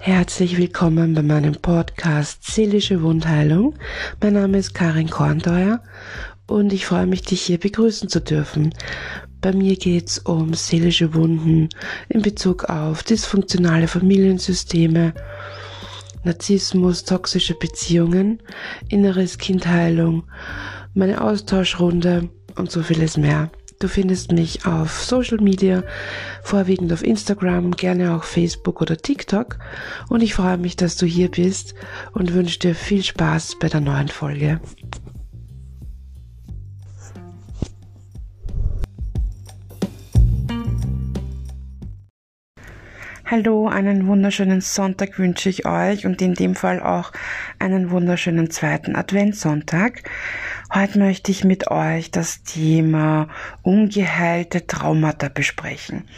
Herzlich willkommen bei meinem Podcast Seelische Wundheilung. Mein Name ist Karin Kornteuer und ich freue mich, dich hier begrüßen zu dürfen. Bei mir geht es um seelische Wunden in Bezug auf dysfunktionale Familiensysteme, Narzissmus, toxische Beziehungen, inneres Kindheilung, meine Austauschrunde und so vieles mehr. Du findest mich auf Social Media, vorwiegend auf Instagram, gerne auch Facebook oder TikTok. Und ich freue mich, dass du hier bist und wünsche dir viel Spaß bei der neuen Folge. Hallo, einen wunderschönen Sonntag wünsche ich euch und in dem Fall auch einen wunderschönen zweiten Adventssonntag. Heute möchte ich mit euch das Thema ungeheilte Traumata besprechen.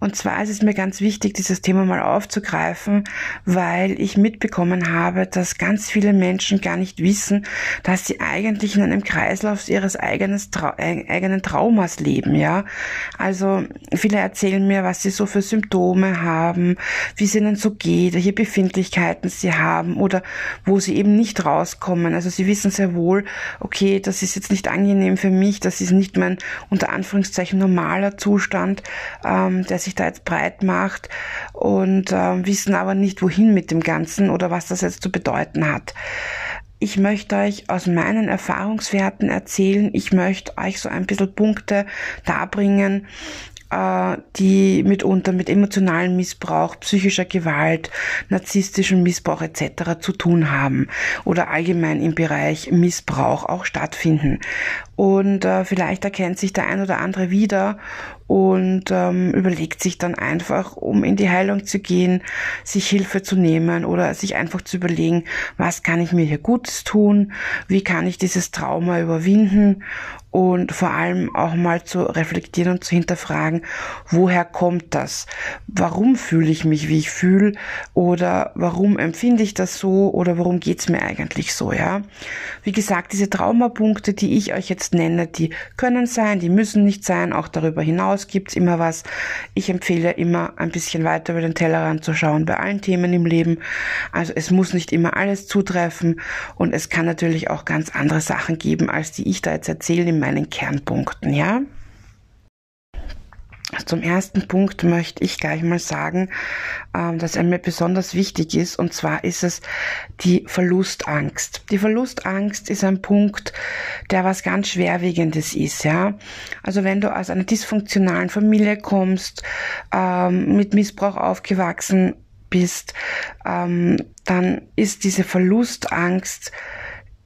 Und zwar ist es mir ganz wichtig, dieses Thema mal aufzugreifen, weil ich mitbekommen habe, dass ganz viele Menschen gar nicht wissen, dass sie eigentlich in einem Kreislauf ihres eigenes, äh, eigenen Traumas leben, ja. Also viele erzählen mir, was sie so für Symptome haben, wie es ihnen so geht, welche Befindlichkeiten sie haben oder wo sie eben nicht rauskommen. Also sie wissen sehr wohl, okay, das ist jetzt nicht angenehm für mich, das ist nicht mein unter Anführungszeichen normaler Zustand, ähm, der sich da jetzt breit macht und äh, wissen aber nicht, wohin mit dem Ganzen oder was das jetzt zu bedeuten hat. Ich möchte euch aus meinen Erfahrungswerten erzählen. Ich möchte euch so ein bisschen Punkte darbringen, die mitunter mit emotionalem Missbrauch, psychischer Gewalt, narzisstischem Missbrauch etc. zu tun haben oder allgemein im Bereich Missbrauch auch stattfinden. Und äh, vielleicht erkennt sich der ein oder andere wieder und ähm, überlegt sich dann einfach, um in die Heilung zu gehen, sich Hilfe zu nehmen oder sich einfach zu überlegen, was kann ich mir hier Gutes tun, wie kann ich dieses Trauma überwinden und vor allem auch mal zu reflektieren und zu hinterfragen, woher kommt das? Warum fühle ich mich, wie ich fühle? Oder warum empfinde ich das so? Oder warum geht's mir eigentlich so, ja? Wie gesagt, diese Traumapunkte, die ich euch jetzt nenne, die können sein, die müssen nicht sein. Auch darüber hinaus gibt's immer was. Ich empfehle immer ein bisschen weiter über den Tellerrand zu schauen bei allen Themen im Leben. Also es muss nicht immer alles zutreffen und es kann natürlich auch ganz andere Sachen geben, als die ich da jetzt erzähle meinen Kernpunkten, ja? Zum ersten Punkt möchte ich gleich mal sagen, ähm, dass er mir besonders wichtig ist, und zwar ist es die Verlustangst. Die Verlustangst ist ein Punkt, der was ganz Schwerwiegendes ist, ja. Also wenn du aus einer dysfunktionalen Familie kommst, ähm, mit Missbrauch aufgewachsen bist, ähm, dann ist diese Verlustangst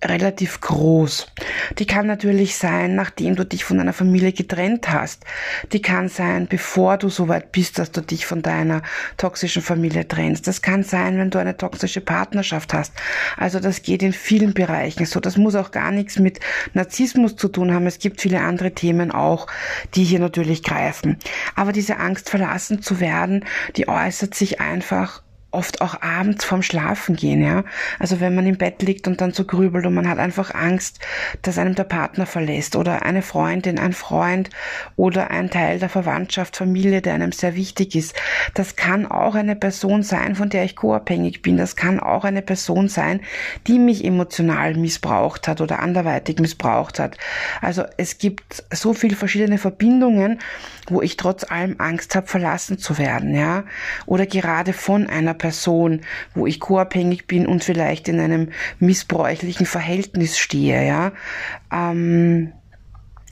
relativ groß. Die kann natürlich sein, nachdem du dich von einer Familie getrennt hast. Die kann sein, bevor du so weit bist, dass du dich von deiner toxischen Familie trennst. Das kann sein, wenn du eine toxische Partnerschaft hast. Also das geht in vielen Bereichen so. Das muss auch gar nichts mit Narzissmus zu tun haben. Es gibt viele andere Themen auch, die hier natürlich greifen. Aber diese Angst verlassen zu werden, die äußert sich einfach oft auch abends vorm Schlafen gehen, ja. Also wenn man im Bett liegt und dann so grübelt und man hat einfach Angst, dass einem der Partner verlässt oder eine Freundin, ein Freund oder ein Teil der Verwandtschaft, Familie, der einem sehr wichtig ist. Das kann auch eine Person sein, von der ich co-abhängig bin. Das kann auch eine Person sein, die mich emotional missbraucht hat oder anderweitig missbraucht hat. Also es gibt so viele verschiedene Verbindungen, wo ich trotz allem Angst habe, verlassen zu werden, ja. Oder gerade von einer Person, wo ich co-abhängig bin und vielleicht in einem missbräuchlichen Verhältnis stehe, ja. Ähm,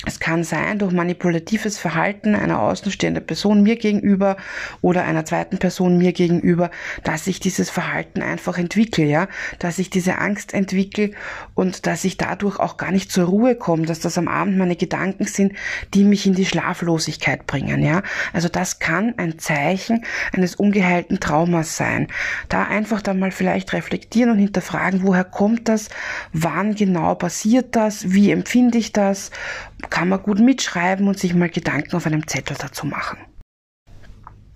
es kann sein durch manipulatives Verhalten einer außenstehenden Person mir gegenüber oder einer zweiten Person mir gegenüber, dass ich dieses Verhalten einfach entwickle, ja, dass ich diese Angst entwickle und dass ich dadurch auch gar nicht zur Ruhe komme, dass das am Abend meine Gedanken sind, die mich in die Schlaflosigkeit bringen, ja. Also das kann ein Zeichen eines ungeheilten Traumas sein. Da einfach dann mal vielleicht reflektieren und hinterfragen, woher kommt das, wann genau passiert das, wie empfinde ich das, kann man gut mitschreiben und sich mal Gedanken auf einem Zettel dazu machen.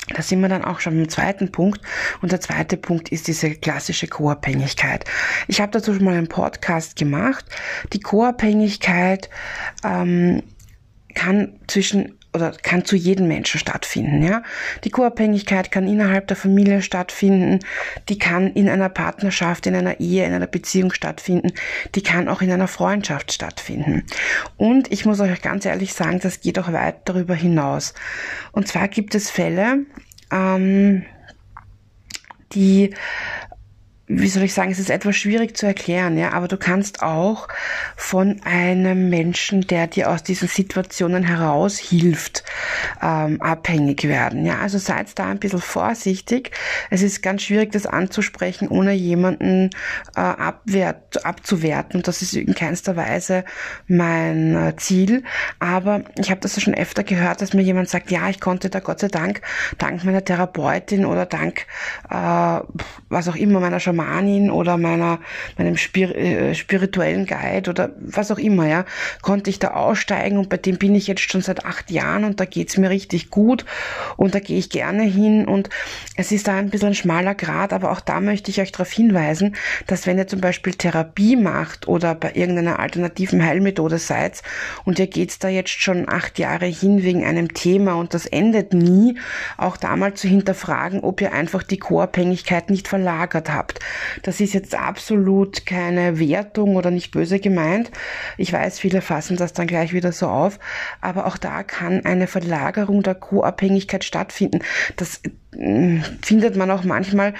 Da sind wir dann auch schon im zweiten Punkt. Und der zweite Punkt ist diese klassische Co-Abhängigkeit. Ich habe dazu schon mal einen Podcast gemacht. Die Co-Abhängigkeit ähm, kann zwischen oder kann zu jedem Menschen stattfinden. Ja? Die Co-Abhängigkeit kann innerhalb der Familie stattfinden, die kann in einer Partnerschaft, in einer Ehe, in einer Beziehung stattfinden, die kann auch in einer Freundschaft stattfinden. Und ich muss euch ganz ehrlich sagen, das geht auch weit darüber hinaus. Und zwar gibt es Fälle, ähm, die wie soll ich sagen, es ist etwas schwierig zu erklären, ja, aber du kannst auch von einem Menschen, der dir aus diesen Situationen heraus hilft, ähm, abhängig werden, ja. Also seid da ein bisschen vorsichtig. Es ist ganz schwierig, das anzusprechen, ohne jemanden äh, abwert, abzuwerten. Das ist in keinster Weise mein äh, Ziel. Aber ich habe das schon öfter gehört, dass mir jemand sagt, ja, ich konnte da Gott sei Dank, dank meiner Therapeutin oder dank äh, was auch immer meiner Schamanin oder meiner, meinem Spir äh, spirituellen Guide oder was auch immer, ja, konnte ich da aussteigen und bei dem bin ich jetzt schon seit acht Jahren und da geht's mir richtig gut und da gehe ich gerne hin und es ist da ein bisschen ein schmaler Grad, aber auch da möchte ich euch darauf hinweisen, dass wenn ihr zum Beispiel Therapie macht oder bei irgendeiner alternativen Heilmethode seid und ihr geht's da jetzt schon acht Jahre hin wegen einem Thema und das endet nie, auch da mal zu hinterfragen, ob ihr einfach die Co-Abhängigkeit nicht verlagert habt. Das ist jetzt absolut keine Wertung oder nicht böse gemeint. Ich weiß, viele fassen das dann gleich wieder so auf, aber auch da kann eine Verlagerung der Co-Abhängigkeit stattfinden. Das findet man auch manchmal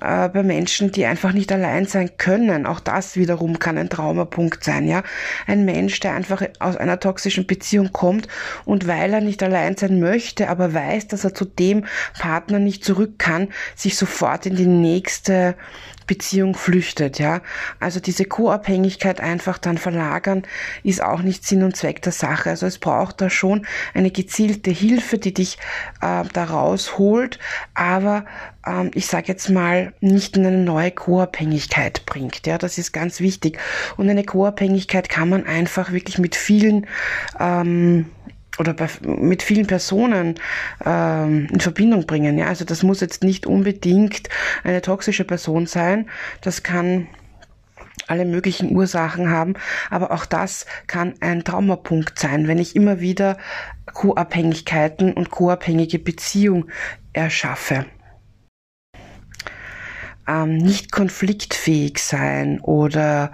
äh, bei Menschen, die einfach nicht allein sein können. Auch das wiederum kann ein Traumapunkt sein, ja. Ein Mensch, der einfach aus einer toxischen Beziehung kommt und weil er nicht allein sein möchte, aber weiß, dass er zu dem Partner nicht zurück kann, sich sofort in die nächste Beziehung flüchtet, ja. Also diese Co-Abhängigkeit einfach dann verlagern, ist auch nicht Sinn und Zweck der Sache. Also es braucht da schon eine gezielte Hilfe, die dich äh, da rausholt, aber ähm, ich sage jetzt mal, nicht in eine neue Co-Abhängigkeit bringt. Ja, das ist ganz wichtig. Und eine Co-Abhängigkeit kann man einfach wirklich mit vielen ähm, oder bei, mit vielen Personen ähm, in Verbindung bringen. Ja? Also das muss jetzt nicht unbedingt eine toxische Person sein. Das kann alle möglichen Ursachen haben, aber auch das kann ein Traumapunkt sein, wenn ich immer wieder Co-Abhängigkeiten und co-abhängige Beziehung erschaffe. Ähm, nicht konfliktfähig sein oder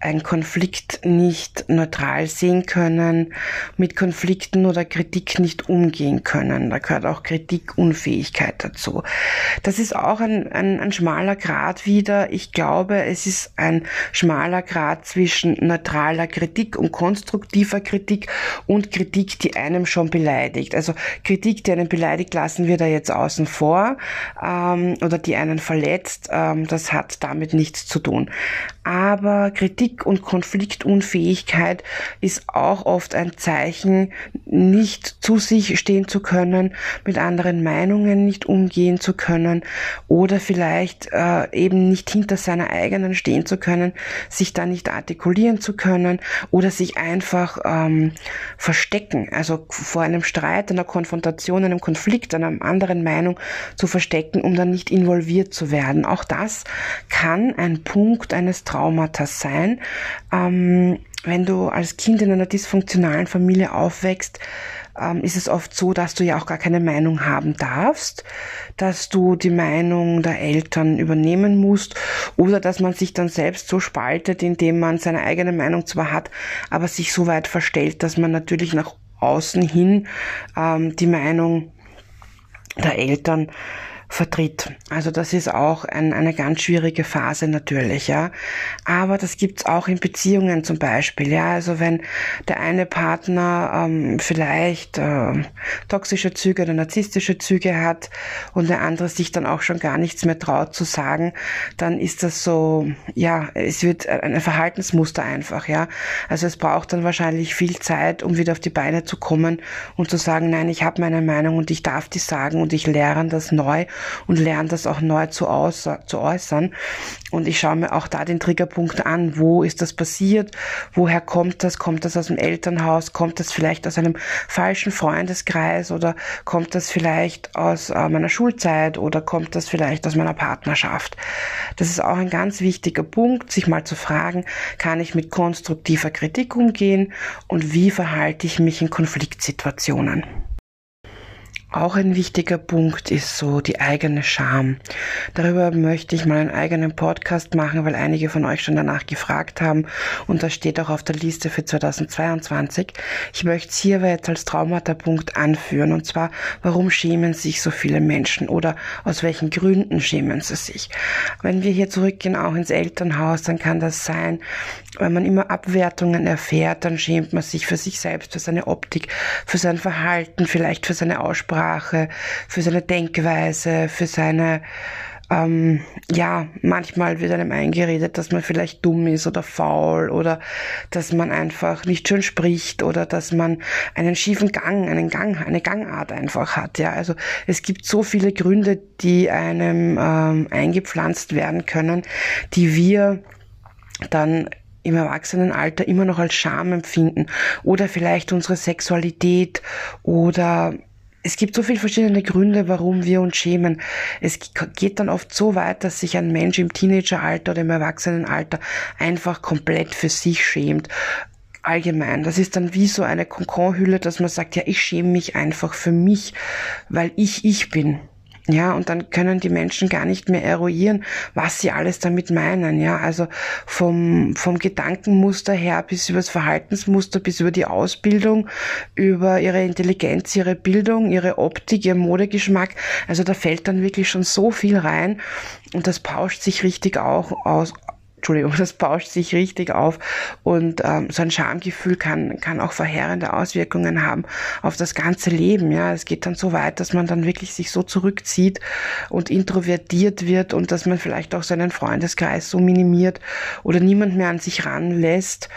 einen Konflikt nicht neutral sehen können, mit Konflikten oder Kritik nicht umgehen können. Da gehört auch Kritikunfähigkeit dazu. Das ist auch ein, ein, ein schmaler Grad wieder. Ich glaube, es ist ein schmaler Grad zwischen neutraler Kritik und konstruktiver Kritik und Kritik, die einem schon beleidigt. Also Kritik, die einen beleidigt, lassen wir da jetzt außen vor ähm, oder die einen verletzt ähm, das hat damit nichts zu tun. Aber Kritik und Konfliktunfähigkeit ist auch oft ein Zeichen, nicht zu sich stehen zu können, mit anderen Meinungen nicht umgehen zu können oder vielleicht äh, eben nicht hinter seiner eigenen stehen zu können, sich da nicht artikulieren zu können oder sich einfach ähm, verstecken, also vor einem Streit, einer Konfrontation, einem Konflikt, einer anderen Meinung zu verstecken, um dann nicht involviert zu werden. Auch das kann ein Punkt eines Traumatas sein. Ähm, wenn du als Kind in einer dysfunktionalen Familie aufwächst, ähm, ist es oft so, dass du ja auch gar keine Meinung haben darfst, dass du die Meinung der Eltern übernehmen musst oder dass man sich dann selbst so spaltet, indem man seine eigene Meinung zwar hat, aber sich so weit verstellt, dass man natürlich nach außen hin ähm, die Meinung der Eltern vertritt. Also das ist auch ein, eine ganz schwierige Phase natürlich, ja. Aber das gibt's auch in Beziehungen zum Beispiel, ja. Also wenn der eine Partner ähm, vielleicht äh, toxische Züge oder narzisstische Züge hat und der andere sich dann auch schon gar nichts mehr traut zu sagen, dann ist das so, ja, es wird ein Verhaltensmuster einfach, ja. Also es braucht dann wahrscheinlich viel Zeit, um wieder auf die Beine zu kommen und zu sagen, nein, ich habe meine Meinung und ich darf die sagen und ich lerne das neu und lerne das auch neu zu, zu äußern. Und ich schaue mir auch da den Triggerpunkt an. Wo ist das passiert? Woher kommt das? Kommt das aus dem Elternhaus? Kommt das vielleicht aus einem falschen Freundeskreis? Oder kommt das vielleicht aus äh, meiner Schulzeit? Oder kommt das vielleicht aus meiner Partnerschaft? Das ist auch ein ganz wichtiger Punkt, sich mal zu fragen, kann ich mit konstruktiver Kritik umgehen? Und wie verhalte ich mich in Konfliktsituationen? Auch ein wichtiger Punkt ist so die eigene Scham. Darüber möchte ich mal einen eigenen Podcast machen, weil einige von euch schon danach gefragt haben und das steht auch auf der Liste für 2022. Ich möchte es hier jetzt als Traumata-Punkt anführen und zwar, warum schämen sich so viele Menschen oder aus welchen Gründen schämen sie sich. Wenn wir hier zurückgehen, auch ins Elternhaus, dann kann das sein, wenn man immer Abwertungen erfährt, dann schämt man sich für sich selbst, für seine Optik, für sein Verhalten, vielleicht für seine Aussprache, für seine Denkweise, für seine ähm, ja, manchmal wird einem eingeredet, dass man vielleicht dumm ist oder faul oder dass man einfach nicht schön spricht oder dass man einen schiefen Gang, einen Gang, eine Gangart einfach hat. Ja, also es gibt so viele Gründe, die einem ähm, eingepflanzt werden können, die wir dann im Erwachsenenalter immer noch als Scham empfinden oder vielleicht unsere Sexualität oder es gibt so viele verschiedene Gründe, warum wir uns schämen. Es geht dann oft so weit, dass sich ein Mensch im Teenageralter oder im Erwachsenenalter einfach komplett für sich schämt allgemein. Das ist dann wie so eine Konkorhülle, dass man sagt, ja, ich schäme mich einfach für mich, weil ich ich bin. Ja, und dann können die Menschen gar nicht mehr eruieren, was sie alles damit meinen. Ja, also vom, vom Gedankenmuster her bis über das Verhaltensmuster, bis über die Ausbildung, über ihre Intelligenz, ihre Bildung, ihre Optik, ihr Modegeschmack. Also da fällt dann wirklich schon so viel rein und das pauscht sich richtig auch aus, Entschuldigung, das bauscht sich richtig auf und ähm, so ein Schamgefühl kann, kann auch verheerende Auswirkungen haben auf das ganze Leben. Ja, es geht dann so weit, dass man dann wirklich sich so zurückzieht und introvertiert wird und dass man vielleicht auch seinen Freundeskreis so minimiert oder niemand mehr an sich ranlässt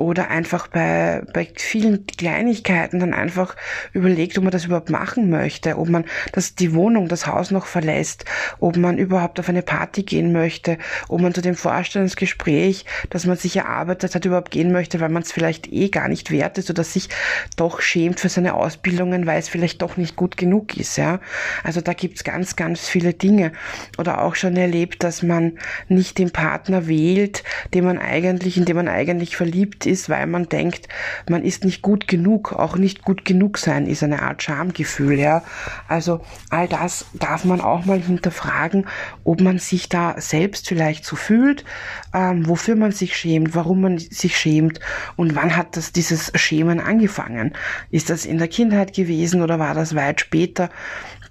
oder einfach bei, bei vielen Kleinigkeiten dann einfach überlegt, ob man das überhaupt machen möchte, ob man das, die Wohnung, das Haus noch verlässt, ob man überhaupt auf eine Party gehen möchte, ob man zu dem Vorstellungsgespräch, das man sich erarbeitet hat, überhaupt gehen möchte, weil man es vielleicht eh gar nicht wert ist oder sich doch schämt für seine Ausbildungen, weil es vielleicht doch nicht gut genug ist, ja. Also da gibt's ganz, ganz viele Dinge. Oder auch schon erlebt, dass man nicht den Partner wählt, den man eigentlich, in dem man eigentlich verliebt ist, weil man denkt, man ist nicht gut genug. Auch nicht gut genug sein ist eine Art Schamgefühl, ja. Also all das darf man auch mal hinterfragen, ob man sich da selbst vielleicht so fühlt, ähm, wofür man sich schämt, warum man sich schämt und wann hat das dieses Schämen angefangen? Ist das in der Kindheit gewesen oder war das weit später?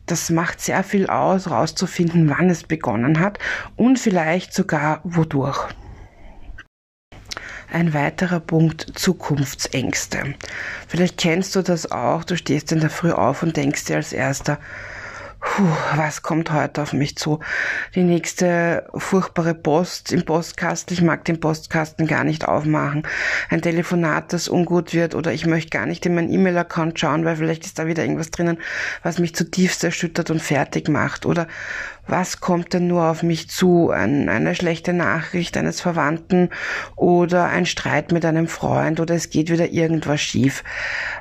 Das macht sehr viel aus, rauszufinden, wann es begonnen hat und vielleicht sogar wodurch. Ein weiterer Punkt, Zukunftsängste. Vielleicht kennst du das auch, du stehst in der Früh auf und denkst dir als erster, Puh, was kommt heute auf mich zu? Die nächste furchtbare Post im Postkasten. Ich mag den Postkasten gar nicht aufmachen. Ein Telefonat, das ungut wird oder ich möchte gar nicht in meinen E-Mail-Account schauen, weil vielleicht ist da wieder irgendwas drinnen, was mich zutiefst erschüttert und fertig macht. Oder was kommt denn nur auf mich zu? Ein, eine schlechte Nachricht eines Verwandten oder ein Streit mit einem Freund oder es geht wieder irgendwas schief.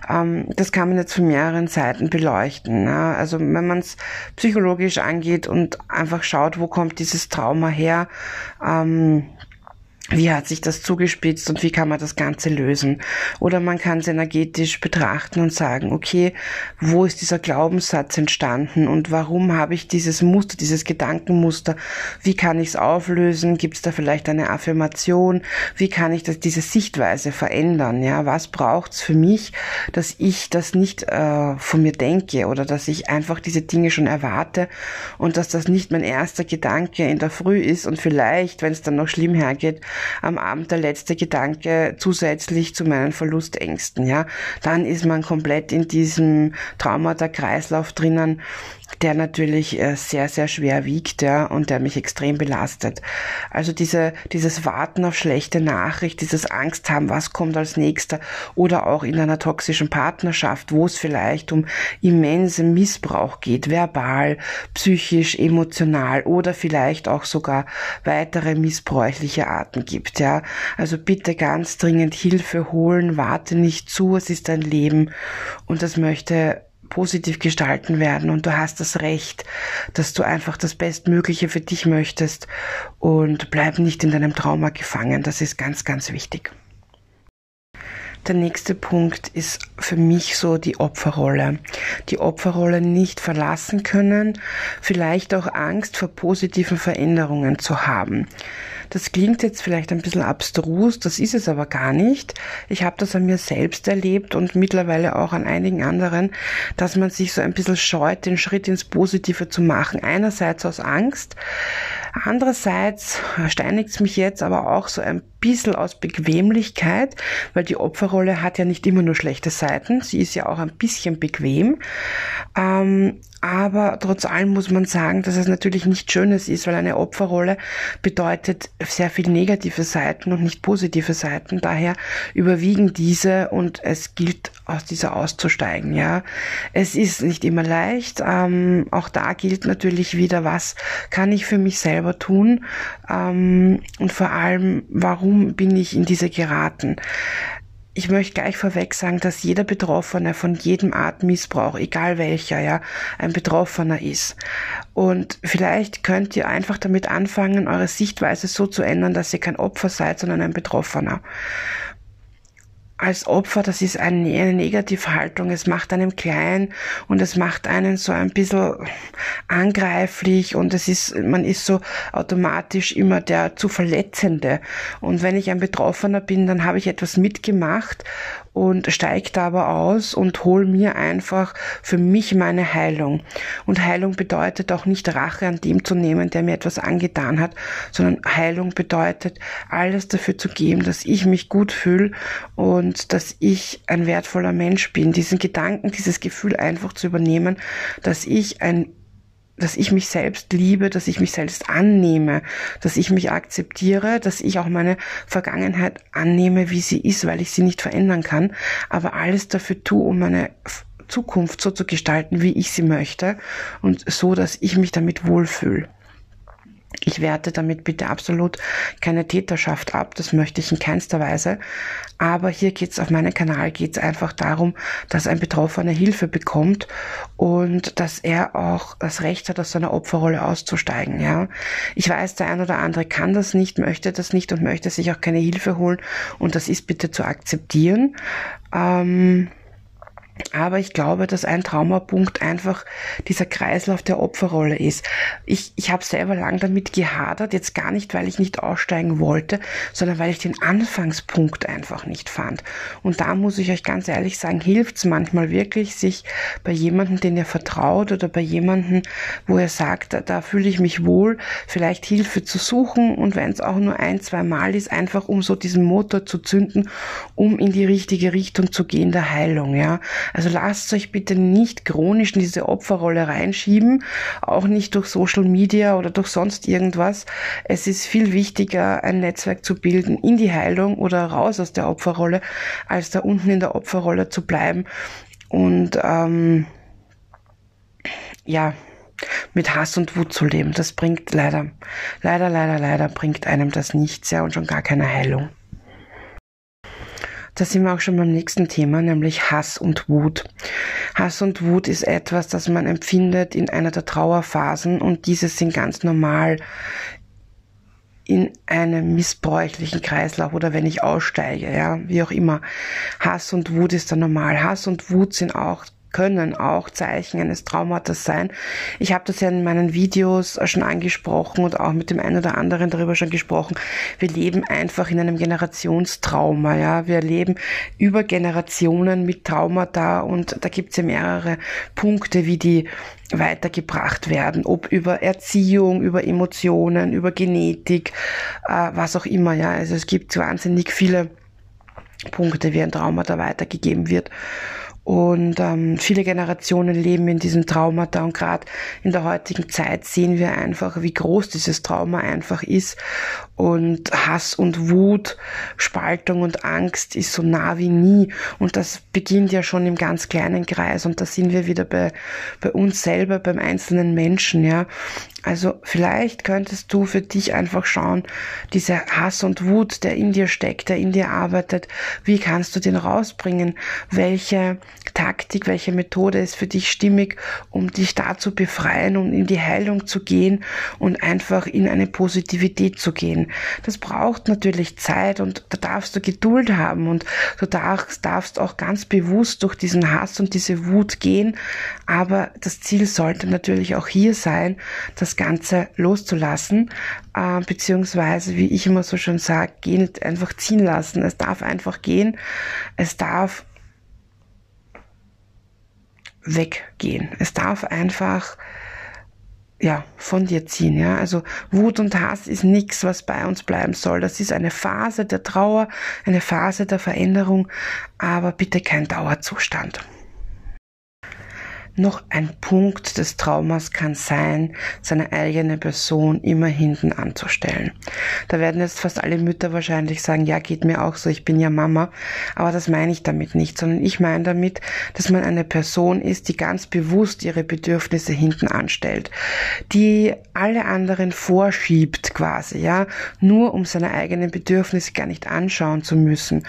Ähm, das kann man jetzt von mehreren Seiten beleuchten. Ne? Also wenn man es psychologisch angeht und einfach schaut, wo kommt dieses Trauma her, ähm, wie hat sich das zugespitzt und wie kann man das Ganze lösen? Oder man kann es energetisch betrachten und sagen, okay, wo ist dieser Glaubenssatz entstanden und warum habe ich dieses Muster, dieses Gedankenmuster? Wie kann ich es auflösen? Gibt es da vielleicht eine Affirmation? Wie kann ich das, diese Sichtweise verändern? Ja, was braucht es für mich, dass ich das nicht äh, von mir denke oder dass ich einfach diese Dinge schon erwarte und dass das nicht mein erster Gedanke in der Früh ist und vielleicht, wenn es dann noch schlimm hergeht, am Abend der letzte Gedanke zusätzlich zu meinen Verlustängsten, ja. Dann ist man komplett in diesem Traumata-Kreislauf drinnen der natürlich äh, sehr, sehr schwer wiegt, ja, und der mich extrem belastet. Also diese, dieses Warten auf schlechte Nachricht, dieses Angst haben, was kommt als nächster, oder auch in einer toxischen Partnerschaft, wo es vielleicht um immense Missbrauch geht, verbal, psychisch, emotional oder vielleicht auch sogar weitere missbräuchliche Arten gibt, ja. Also bitte ganz dringend Hilfe holen, warte nicht zu, es ist ein Leben und das möchte positiv gestalten werden und du hast das Recht, dass du einfach das Bestmögliche für dich möchtest und bleib nicht in deinem Trauma gefangen. Das ist ganz, ganz wichtig. Der nächste Punkt ist für mich so die Opferrolle. Die Opferrolle nicht verlassen können, vielleicht auch Angst vor positiven Veränderungen zu haben. Das klingt jetzt vielleicht ein bisschen abstrus, das ist es aber gar nicht. Ich habe das an mir selbst erlebt und mittlerweile auch an einigen anderen, dass man sich so ein bisschen scheut, den Schritt ins Positive zu machen. Einerseits aus Angst, andererseits steinigt es mich jetzt aber auch so ein bisschen aus Bequemlichkeit, weil die Opferrolle hat ja nicht immer nur schlechte Seiten, sie ist ja auch ein bisschen bequem. Ähm, aber trotz allem muss man sagen, dass es natürlich nicht Schönes ist, weil eine Opferrolle bedeutet sehr viel negative Seiten und nicht positive Seiten. Daher überwiegen diese und es gilt aus dieser auszusteigen. Ja, es ist nicht immer leicht. Ähm, auch da gilt natürlich wieder, was kann ich für mich selber tun ähm, und vor allem, warum bin ich in diese geraten? Ich möchte gleich vorweg sagen, dass jeder Betroffene von jedem Art Missbrauch, egal welcher, ja, ein Betroffener ist. Und vielleicht könnt ihr einfach damit anfangen, eure Sichtweise so zu ändern, dass ihr kein Opfer seid, sondern ein Betroffener als Opfer, das ist eine, eine Negativhaltung. Es macht einem klein und es macht einen so ein bisschen angreiflich und es ist, man ist so automatisch immer der zu Verletzende. Und wenn ich ein Betroffener bin, dann habe ich etwas mitgemacht und steige da aber aus und hol mir einfach für mich meine Heilung. Und Heilung bedeutet auch nicht Rache an dem zu nehmen, der mir etwas angetan hat, sondern Heilung bedeutet alles dafür zu geben, dass ich mich gut fühle und dass ich ein wertvoller Mensch bin. Diesen Gedanken, dieses Gefühl einfach zu übernehmen, dass ich ein dass ich mich selbst liebe, dass ich mich selbst annehme, dass ich mich akzeptiere, dass ich auch meine Vergangenheit annehme, wie sie ist, weil ich sie nicht verändern kann, aber alles dafür tue, um meine Zukunft so zu gestalten, wie ich sie möchte und so, dass ich mich damit wohlfühle. Ich werte damit bitte absolut keine Täterschaft ab, das möchte ich in keinster Weise. Aber hier geht's auf meinem Kanal geht's einfach darum, dass ein Betroffener Hilfe bekommt und dass er auch das Recht hat, aus seiner Opferrolle auszusteigen. Ja, ich weiß, der ein oder andere kann das nicht, möchte das nicht und möchte sich auch keine Hilfe holen und das ist bitte zu akzeptieren. Ähm, aber ich glaube, dass ein Traumapunkt einfach dieser Kreislauf der Opferrolle ist. Ich, ich habe selber lang damit gehadert, jetzt gar nicht, weil ich nicht aussteigen wollte, sondern weil ich den Anfangspunkt einfach nicht fand. Und da muss ich euch ganz ehrlich sagen, hilft es manchmal wirklich, sich bei jemandem, den ihr vertraut oder bei jemandem, wo ihr sagt, da, fühle ich mich wohl, vielleicht Hilfe zu suchen und wenn es auch nur ein, zwei Mal ist, einfach um so diesen Motor zu zünden, um in die richtige Richtung zu gehen der Heilung, ja. Also lasst euch bitte nicht chronisch in diese Opferrolle reinschieben, auch nicht durch Social Media oder durch sonst irgendwas. Es ist viel wichtiger, ein Netzwerk zu bilden in die Heilung oder raus aus der Opferrolle, als da unten in der Opferrolle zu bleiben. Und ähm, ja, mit Hass und Wut zu leben. Das bringt leider, leider, leider, leider bringt einem das nichts, ja, und schon gar keine Heilung. Da sind wir auch schon beim nächsten Thema, nämlich Hass und Wut. Hass und Wut ist etwas, das man empfindet in einer der Trauerphasen und diese sind ganz normal in einem missbräuchlichen Kreislauf oder wenn ich aussteige, ja, wie auch immer. Hass und Wut ist da normal. Hass und Wut sind auch können auch Zeichen eines Traumatas sein. Ich habe das ja in meinen Videos schon angesprochen und auch mit dem einen oder anderen darüber schon gesprochen. Wir leben einfach in einem Generationstrauma. Ja, wir leben über Generationen mit Traumata und da gibt es ja mehrere Punkte, wie die weitergebracht werden, ob über Erziehung, über Emotionen, über Genetik, äh, was auch immer. Ja, also es gibt wahnsinnig viele Punkte, wie ein Traumata weitergegeben wird. Und ähm, viele Generationen leben in diesem Traumata und gerade in der heutigen Zeit sehen wir einfach, wie groß dieses Trauma einfach ist. Und Hass und Wut, Spaltung und Angst ist so nah wie nie. Und das beginnt ja schon im ganz kleinen Kreis. Und da sind wir wieder bei, bei uns selber, beim einzelnen Menschen, ja. Also vielleicht könntest du für dich einfach schauen, dieser Hass und Wut, der in dir steckt, der in dir arbeitet, wie kannst du den rausbringen? Welche Taktik, welche Methode ist für dich stimmig, um dich da zu befreien und in die Heilung zu gehen und einfach in eine Positivität zu gehen? Das braucht natürlich Zeit und da darfst du Geduld haben und du darfst, darfst auch ganz bewusst durch diesen Hass und diese Wut gehen. Aber das Ziel sollte natürlich auch hier sein, das Ganze loszulassen, äh, beziehungsweise, wie ich immer so schön sage, gehen, einfach ziehen lassen. Es darf einfach gehen. Es darf weggehen. Es darf einfach ja, von dir ziehen, ja. Also Wut und Hass ist nichts, was bei uns bleiben soll. Das ist eine Phase der Trauer, eine Phase der Veränderung, aber bitte kein Dauerzustand. Noch ein Punkt des Traumas kann sein, seine eigene Person immer hinten anzustellen. Da werden jetzt fast alle Mütter wahrscheinlich sagen, ja, geht mir auch so, ich bin ja Mama. Aber das meine ich damit nicht, sondern ich meine damit, dass man eine Person ist, die ganz bewusst ihre Bedürfnisse hinten anstellt, die alle anderen vorschiebt quasi, ja, nur um seine eigenen Bedürfnisse gar nicht anschauen zu müssen,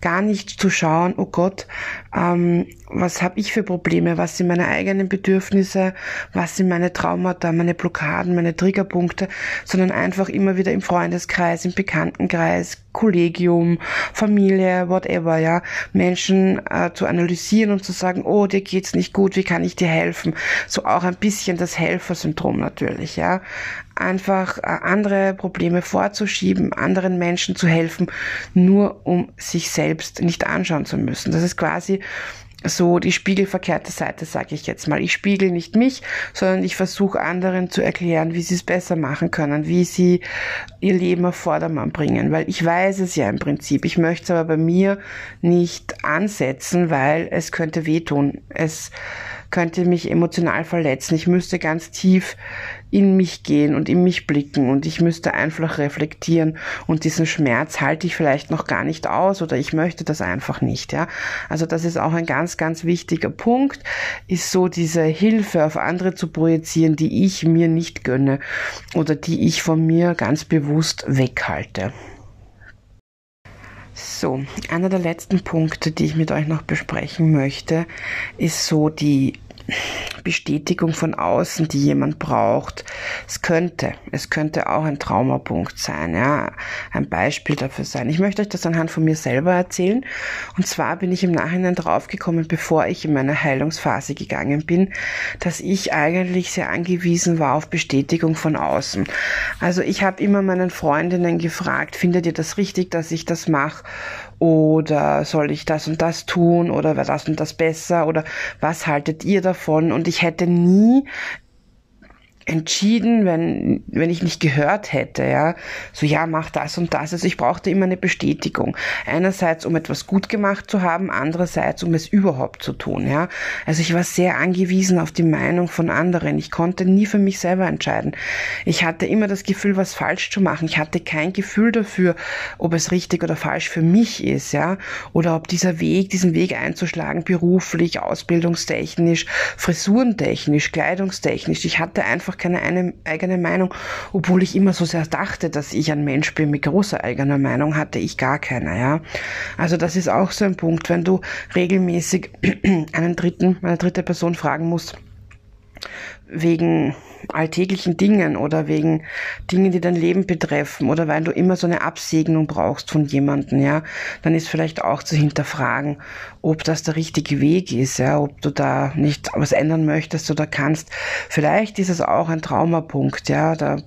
gar nicht zu schauen, oh Gott, ähm, was habe ich für Probleme, was sind meine eigenen Bedürfnisse, was sind meine Traumata, meine Blockaden, meine Triggerpunkte, sondern einfach immer wieder im Freundeskreis, im Bekanntenkreis, Kollegium, Familie, whatever, ja, Menschen äh, zu analysieren und zu sagen, oh, dir geht's nicht gut, wie kann ich dir helfen? So auch ein bisschen das Helfersyndrom natürlich, ja. Einfach äh, andere Probleme vorzuschieben, anderen Menschen zu helfen, nur um sich selbst nicht anschauen zu müssen. Das ist quasi so die spiegelverkehrte Seite, sage ich jetzt mal. Ich spiegel nicht mich, sondern ich versuche anderen zu erklären, wie sie es besser machen können, wie sie ihr Leben auf Vordermann bringen, weil ich weiß es ja im Prinzip. Ich möchte es aber bei mir nicht ansetzen, weil es könnte wehtun. Es könnte mich emotional verletzen. Ich müsste ganz tief in mich gehen und in mich blicken und ich müsste einfach reflektieren und diesen Schmerz halte ich vielleicht noch gar nicht aus oder ich möchte das einfach nicht, ja. Also das ist auch ein ganz, ganz wichtiger Punkt, ist so diese Hilfe auf andere zu projizieren, die ich mir nicht gönne oder die ich von mir ganz bewusst weghalte. So, einer der letzten Punkte, die ich mit euch noch besprechen möchte, ist so die Bestätigung von außen, die jemand braucht. Es könnte, es könnte auch ein Traumapunkt sein, ja, ein Beispiel dafür sein. Ich möchte euch das anhand von mir selber erzählen. Und zwar bin ich im Nachhinein draufgekommen, bevor ich in meine Heilungsphase gegangen bin, dass ich eigentlich sehr angewiesen war auf Bestätigung von außen. Also ich habe immer meinen Freundinnen gefragt, findet ihr das richtig, dass ich das mache? Oder soll ich das und das tun oder wäre das und das besser oder was haltet ihr davon? Und ich hätte nie entschieden, wenn, wenn ich nicht gehört hätte, ja, so ja, mach das und das. Also ich brauchte immer eine Bestätigung. Einerseits, um etwas gut gemacht zu haben, andererseits, um es überhaupt zu tun, ja. Also ich war sehr angewiesen auf die Meinung von anderen. Ich konnte nie für mich selber entscheiden. Ich hatte immer das Gefühl, was falsch zu machen. Ich hatte kein Gefühl dafür, ob es richtig oder falsch für mich ist, ja, oder ob dieser Weg, diesen Weg einzuschlagen, beruflich, ausbildungstechnisch, frisurentechnisch, kleidungstechnisch. Ich hatte einfach einfach keine eine, eigene Meinung, obwohl ich immer so sehr dachte, dass ich ein Mensch bin mit großer eigener Meinung, hatte ich gar keine, ja. Also das ist auch so ein Punkt, wenn du regelmäßig einen dritten, eine dritte Person fragen musst, wegen alltäglichen Dingen oder wegen Dingen, die dein Leben betreffen oder weil du immer so eine Absegnung brauchst von jemandem, ja, dann ist vielleicht auch zu hinterfragen, ob das der richtige Weg ist, ja, ob du da nicht was ändern möchtest oder kannst. Vielleicht ist es auch ein Traumapunkt, ja, da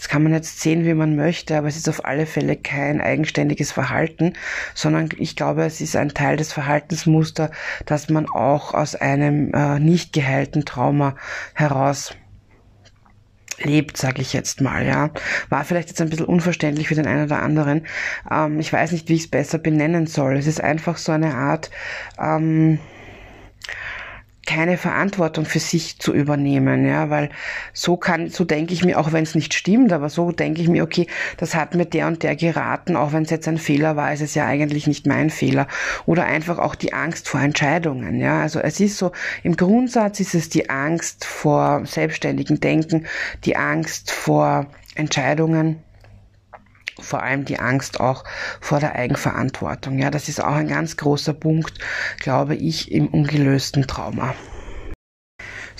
das kann man jetzt sehen, wie man möchte, aber es ist auf alle Fälle kein eigenständiges Verhalten, sondern ich glaube, es ist ein Teil des Verhaltensmuster, dass man auch aus einem äh, nicht geheilten Trauma heraus lebt, sage ich jetzt mal, ja. War vielleicht jetzt ein bisschen unverständlich für den einen oder anderen. Ähm, ich weiß nicht, wie ich es besser benennen soll. Es ist einfach so eine Art ähm, keine Verantwortung für sich zu übernehmen, ja, weil so kann, so denke ich mir, auch wenn es nicht stimmt, aber so denke ich mir, okay, das hat mir der und der geraten, auch wenn es jetzt ein Fehler war, ist es ja eigentlich nicht mein Fehler. Oder einfach auch die Angst vor Entscheidungen, ja. Also es ist so, im Grundsatz ist es die Angst vor selbstständigen Denken, die Angst vor Entscheidungen, vor allem die Angst auch vor der Eigenverantwortung. Ja, das ist auch ein ganz großer Punkt, glaube ich, im ungelösten Trauma.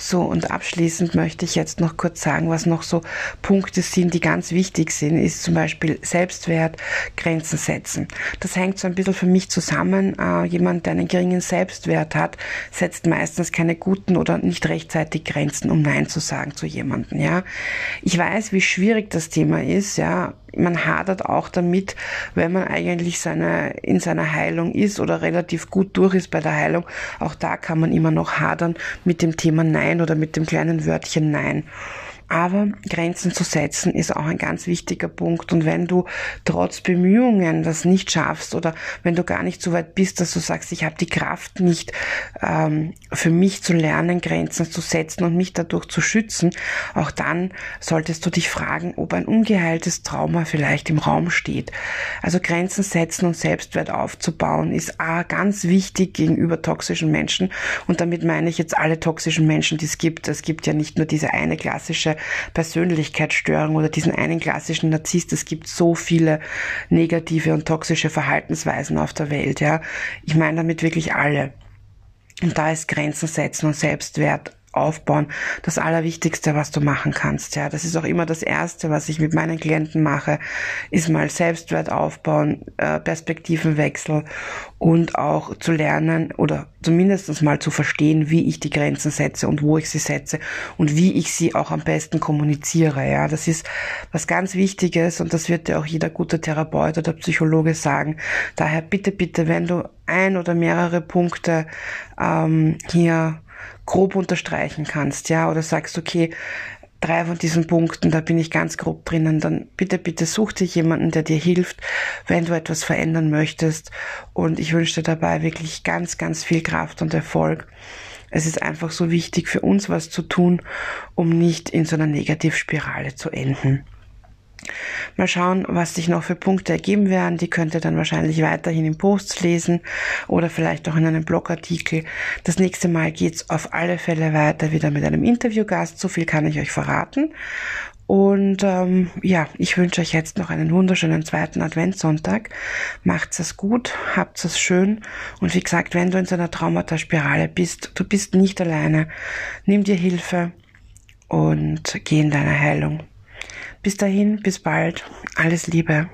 So, und abschließend möchte ich jetzt noch kurz sagen, was noch so Punkte sind, die ganz wichtig sind, ist zum Beispiel Selbstwert, Grenzen setzen. Das hängt so ein bisschen für mich zusammen. Äh, jemand, der einen geringen Selbstwert hat, setzt meistens keine guten oder nicht rechtzeitig Grenzen, um Nein zu sagen zu jemandem, ja. Ich weiß, wie schwierig das Thema ist, ja man hadert auch damit, wenn man eigentlich seine, in seiner Heilung ist oder relativ gut durch ist bei der Heilung. Auch da kann man immer noch hadern mit dem Thema Nein oder mit dem kleinen Wörtchen Nein. Aber Grenzen zu setzen ist auch ein ganz wichtiger Punkt. Und wenn du trotz Bemühungen das nicht schaffst oder wenn du gar nicht so weit bist, dass du sagst, ich habe die Kraft nicht ähm, für mich zu lernen, Grenzen zu setzen und mich dadurch zu schützen, auch dann solltest du dich fragen, ob ein ungeheiltes Trauma vielleicht im Raum steht. Also Grenzen setzen und Selbstwert aufzubauen ist A, ganz wichtig gegenüber toxischen Menschen. Und damit meine ich jetzt alle toxischen Menschen, die es gibt. Es gibt ja nicht nur diese eine klassische Persönlichkeitsstörung oder diesen einen klassischen Narzisst. Es gibt so viele negative und toxische Verhaltensweisen auf der Welt, ja. Ich meine damit wirklich alle. Und da ist Grenzen setzen und Selbstwert aufbauen das Allerwichtigste, was du machen kannst. Ja, das ist auch immer das Erste, was ich mit meinen Klienten mache, ist mal Selbstwert aufbauen, äh, Perspektivenwechsel und auch zu lernen oder zumindest mal zu verstehen, wie ich die Grenzen setze und wo ich sie setze und wie ich sie auch am besten kommuniziere. Ja, das ist was ganz Wichtiges und das wird dir auch jeder gute Therapeut oder Psychologe sagen. Daher bitte, bitte, wenn du ein oder mehrere Punkte ähm, hier grob unterstreichen kannst, ja, oder sagst, okay, drei von diesen Punkten, da bin ich ganz grob drinnen, dann bitte, bitte such dich jemanden, der dir hilft, wenn du etwas verändern möchtest. Und ich wünsche dir dabei wirklich ganz, ganz viel Kraft und Erfolg. Es ist einfach so wichtig für uns was zu tun, um nicht in so einer Negativspirale zu enden. Mal schauen, was sich noch für Punkte ergeben werden. Die könnt ihr dann wahrscheinlich weiterhin in Posts lesen oder vielleicht auch in einem Blogartikel. Das nächste Mal geht's auf alle Fälle weiter wieder mit einem Interviewgast. So viel kann ich euch verraten. Und ähm, ja, ich wünsche euch jetzt noch einen wunderschönen zweiten Adventssonntag. Macht's es gut, habt's es schön. Und wie gesagt, wenn du in so einer Traumata-Spirale bist, du bist nicht alleine. Nimm dir Hilfe und geh in deine Heilung. Bis dahin, bis bald. Alles Liebe.